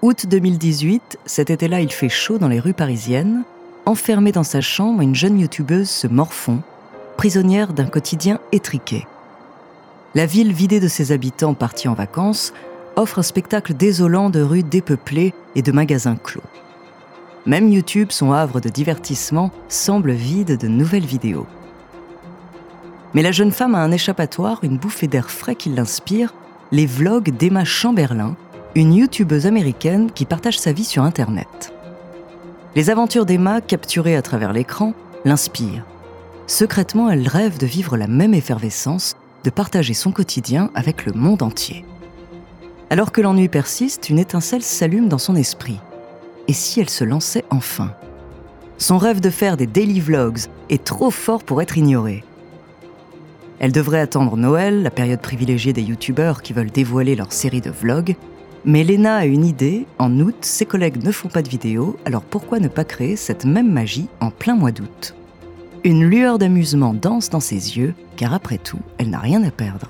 Août 2018, cet été-là, il fait chaud dans les rues parisiennes. Enfermée dans sa chambre, une jeune youtubeuse se morfond, prisonnière d'un quotidien étriqué. La ville vidée de ses habitants partis en vacances offre un spectacle désolant de rues dépeuplées et de magasins clos. Même YouTube, son havre de divertissement, semble vide de nouvelles vidéos. Mais la jeune femme a un échappatoire, une bouffée d'air frais qui l'inspire, les vlogs d'Emma Chamberlain, une youtubeuse américaine qui partage sa vie sur Internet. Les aventures d'Emma, capturées à travers l'écran, l'inspirent. Secrètement, elle rêve de vivre la même effervescence, de partager son quotidien avec le monde entier. Alors que l'ennui persiste, une étincelle s'allume dans son esprit. Et si elle se lançait enfin? Son rêve de faire des daily vlogs est trop fort pour être ignoré. Elle devrait attendre Noël, la période privilégiée des youtubeurs qui veulent dévoiler leur série de vlogs, mais Lena a une idée, en août, ses collègues ne font pas de vidéo, alors pourquoi ne pas créer cette même magie en plein mois d'août? Une lueur d'amusement danse dans ses yeux, car après tout, elle n'a rien à perdre.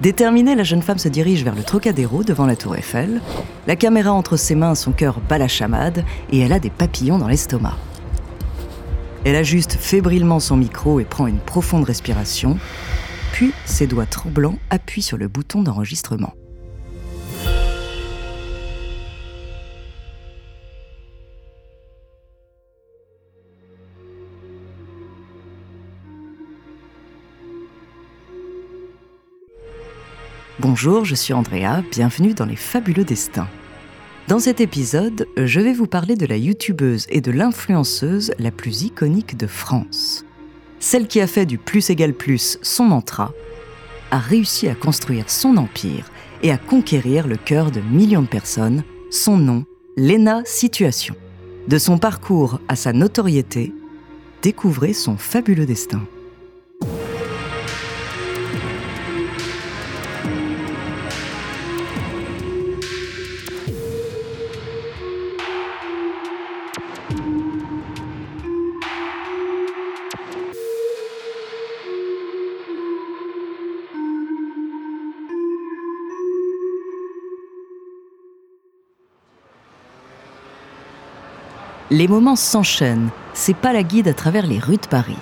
Déterminée, la jeune femme se dirige vers le Trocadéro devant la tour Eiffel. La caméra entre ses mains, son cœur bat la chamade et elle a des papillons dans l'estomac. Elle ajuste fébrilement son micro et prend une profonde respiration. Puis, ses doigts tremblants appuient sur le bouton d'enregistrement. Bonjour, je suis Andrea, bienvenue dans Les Fabuleux Destins. Dans cet épisode, je vais vous parler de la youtubeuse et de l'influenceuse la plus iconique de France. Celle qui a fait du plus égale plus son mantra, a réussi à construire son empire et à conquérir le cœur de millions de personnes, son nom, Lena Situation. De son parcours à sa notoriété, découvrez son fabuleux destin. Les moments s'enchaînent, c'est pas la guide à travers les rues de Paris.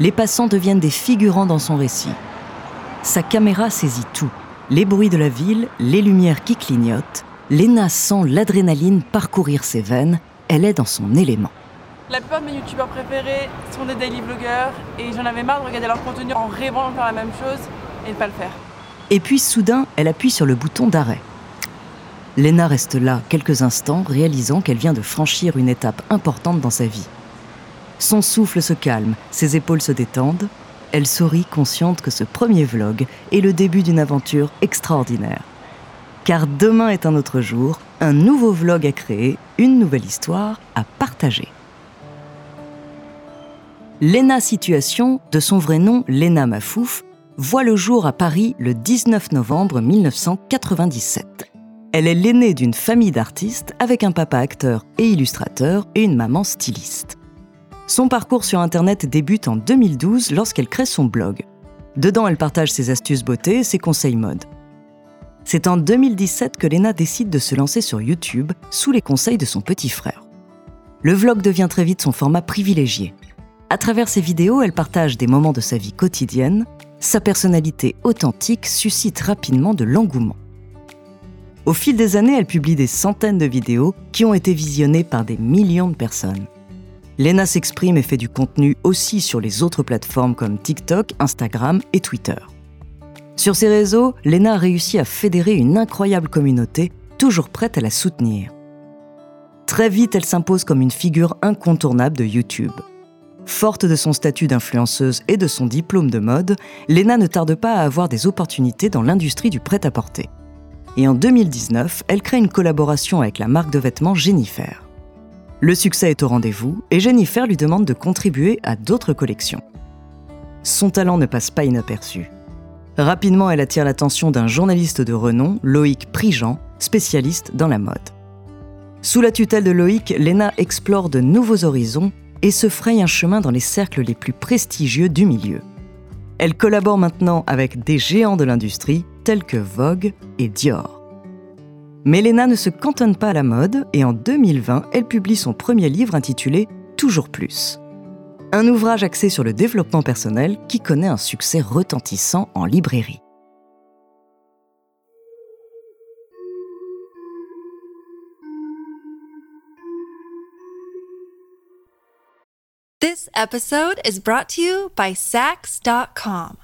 Les passants deviennent des figurants dans son récit. Sa caméra saisit tout. Les bruits de la ville, les lumières qui clignotent. Léna sent l'adrénaline parcourir ses veines. Elle est dans son élément. La plupart de mes youtubeurs préférés sont des daily vloggers et j'en avais marre de regarder leur contenu en rêvant de faire la même chose et de pas le faire. Et puis soudain, elle appuie sur le bouton d'arrêt. Lena reste là quelques instants, réalisant qu'elle vient de franchir une étape importante dans sa vie. Son souffle se calme, ses épaules se détendent. Elle sourit, consciente que ce premier vlog est le début d'une aventure extraordinaire. Car demain est un autre jour, un nouveau vlog à créer, une nouvelle histoire à partager. Lena Situation, de son vrai nom Lena Mafouf, voit le jour à Paris le 19 novembre 1997. Elle est l'aînée d'une famille d'artistes avec un papa acteur et illustrateur et une maman styliste. Son parcours sur Internet débute en 2012 lorsqu'elle crée son blog. Dedans, elle partage ses astuces beauté et ses conseils mode. C'est en 2017 que Lena décide de se lancer sur YouTube sous les conseils de son petit frère. Le vlog devient très vite son format privilégié. À travers ses vidéos, elle partage des moments de sa vie quotidienne. Sa personnalité authentique suscite rapidement de l'engouement. Au fil des années, elle publie des centaines de vidéos qui ont été visionnées par des millions de personnes. Lena s'exprime et fait du contenu aussi sur les autres plateformes comme TikTok, Instagram et Twitter. Sur ces réseaux, Lena a réussi à fédérer une incroyable communauté, toujours prête à la soutenir. Très vite, elle s'impose comme une figure incontournable de YouTube. Forte de son statut d'influenceuse et de son diplôme de mode, Lena ne tarde pas à avoir des opportunités dans l'industrie du prêt-à-porter. Et en 2019, elle crée une collaboration avec la marque de vêtements Jennifer. Le succès est au rendez-vous et Jennifer lui demande de contribuer à d'autres collections. Son talent ne passe pas inaperçu. Rapidement, elle attire l'attention d'un journaliste de renom, Loïc Prigent, spécialiste dans la mode. Sous la tutelle de Loïc, Lena explore de nouveaux horizons et se fraye un chemin dans les cercles les plus prestigieux du milieu. Elle collabore maintenant avec des géants de l'industrie tels que Vogue et Dior. Mais ne se cantonne pas à la mode et en 2020, elle publie son premier livre intitulé Toujours plus un ouvrage axé sur le développement personnel qui connaît un succès retentissant en librairie. This episode is brought to you by Sax.com.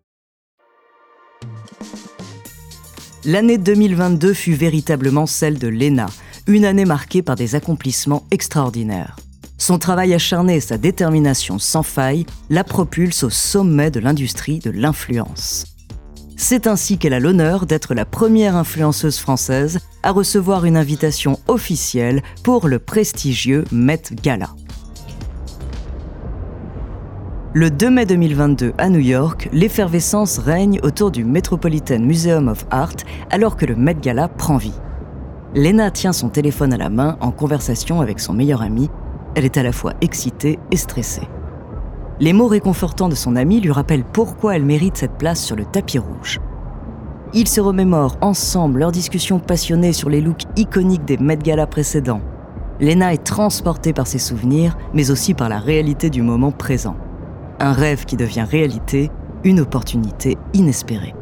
L'année 2022 fut véritablement celle de Lena, une année marquée par des accomplissements extraordinaires. Son travail acharné et sa détermination sans faille la propulsent au sommet de l'industrie de l'influence. C'est ainsi qu'elle a l'honneur d'être la première influenceuse française à recevoir une invitation officielle pour le prestigieux Met Gala. Le 2 mai 2022 à New York, l'effervescence règne autour du Metropolitan Museum of Art alors que le Met Gala prend vie. Lena tient son téléphone à la main en conversation avec son meilleur ami. Elle est à la fois excitée et stressée. Les mots réconfortants de son ami lui rappellent pourquoi elle mérite cette place sur le tapis rouge. Ils se remémorent ensemble leurs discussions passionnées sur les looks iconiques des Met Gala précédents. Lena est transportée par ses souvenirs, mais aussi par la réalité du moment présent un rêve qui devient réalité, une opportunité inespérée.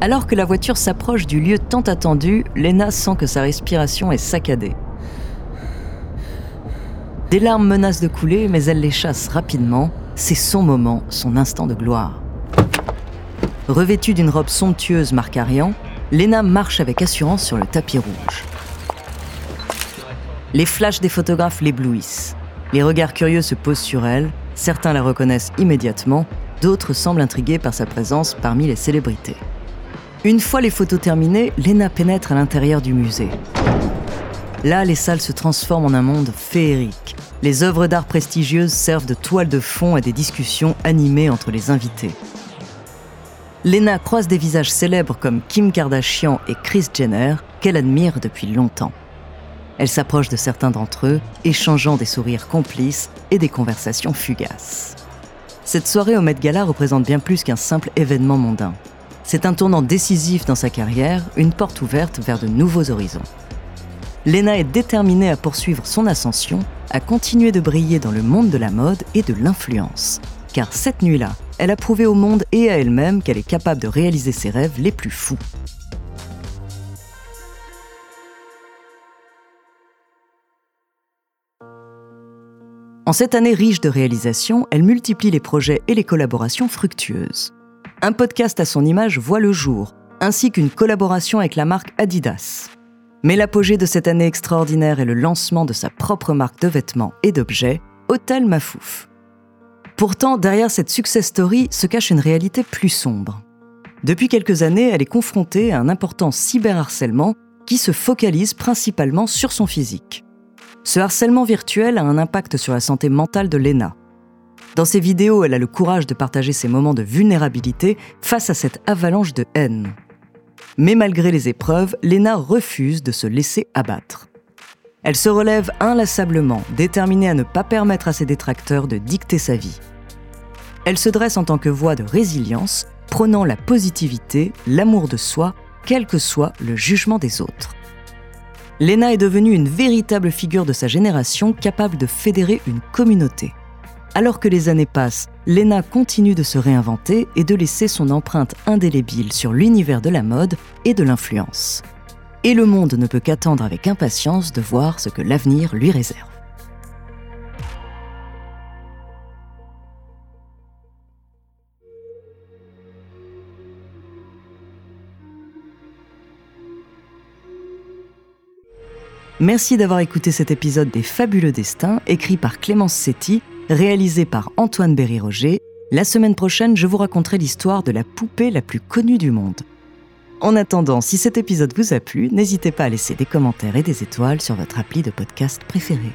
Alors que la voiture s'approche du lieu tant attendu, Lena sent que sa respiration est saccadée. Des larmes menacent de couler, mais elle les chasse rapidement. C'est son moment, son instant de gloire. Revêtue d'une robe somptueuse marque Arian, Lena marche avec assurance sur le tapis rouge. Les flashs des photographes l'éblouissent. Les regards curieux se posent sur elle, Certains la reconnaissent immédiatement, d'autres semblent intrigués par sa présence parmi les célébrités. Une fois les photos terminées, Lena pénètre à l'intérieur du musée. Là, les salles se transforment en un monde féerique. Les œuvres d'art prestigieuses servent de toile de fond à des discussions animées entre les invités. Lena croise des visages célèbres comme Kim Kardashian et Kris Jenner qu'elle admire depuis longtemps. Elle s'approche de certains d'entre eux, échangeant des sourires complices et des conversations fugaces. Cette soirée au Met Gala représente bien plus qu'un simple événement mondain. C'est un tournant décisif dans sa carrière, une porte ouverte vers de nouveaux horizons. Lena est déterminée à poursuivre son ascension, à continuer de briller dans le monde de la mode et de l'influence. Car cette nuit-là, elle a prouvé au monde et à elle-même qu'elle est capable de réaliser ses rêves les plus fous. En cette année riche de réalisations, elle multiplie les projets et les collaborations fructueuses. Un podcast à son image voit le jour. ainsi qu'une collaboration avec la marque Adidas. Mais l'apogée de cette année extraordinaire est le lancement de sa propre marque de vêtements et d'objets, Hôtel Mafouf. Pourtant, derrière cette success story se cache une réalité plus sombre. Depuis quelques années, elle est confrontée à un important cyberharcèlement qui se focalise principalement sur son physique. Ce harcèlement virtuel a un impact sur la santé mentale de Lena. Dans ses vidéos, elle a le courage de partager ses moments de vulnérabilité face à cette avalanche de haine. Mais malgré les épreuves, Lena refuse de se laisser abattre. Elle se relève inlassablement, déterminée à ne pas permettre à ses détracteurs de dicter sa vie. Elle se dresse en tant que voix de résilience, prônant la positivité, l'amour de soi, quel que soit le jugement des autres. Lena est devenue une véritable figure de sa génération capable de fédérer une communauté. Alors que les années passent, Lena continue de se réinventer et de laisser son empreinte indélébile sur l'univers de la mode et de l'influence. Et le monde ne peut qu'attendre avec impatience de voir ce que l'avenir lui réserve. Merci d'avoir écouté cet épisode des Fabuleux Destins, écrit par Clémence Setti, réalisé par Antoine Berry-Roger. La semaine prochaine, je vous raconterai l'histoire de la poupée la plus connue du monde. En attendant, si cet épisode vous a plu, n'hésitez pas à laisser des commentaires et des étoiles sur votre appli de podcast préféré.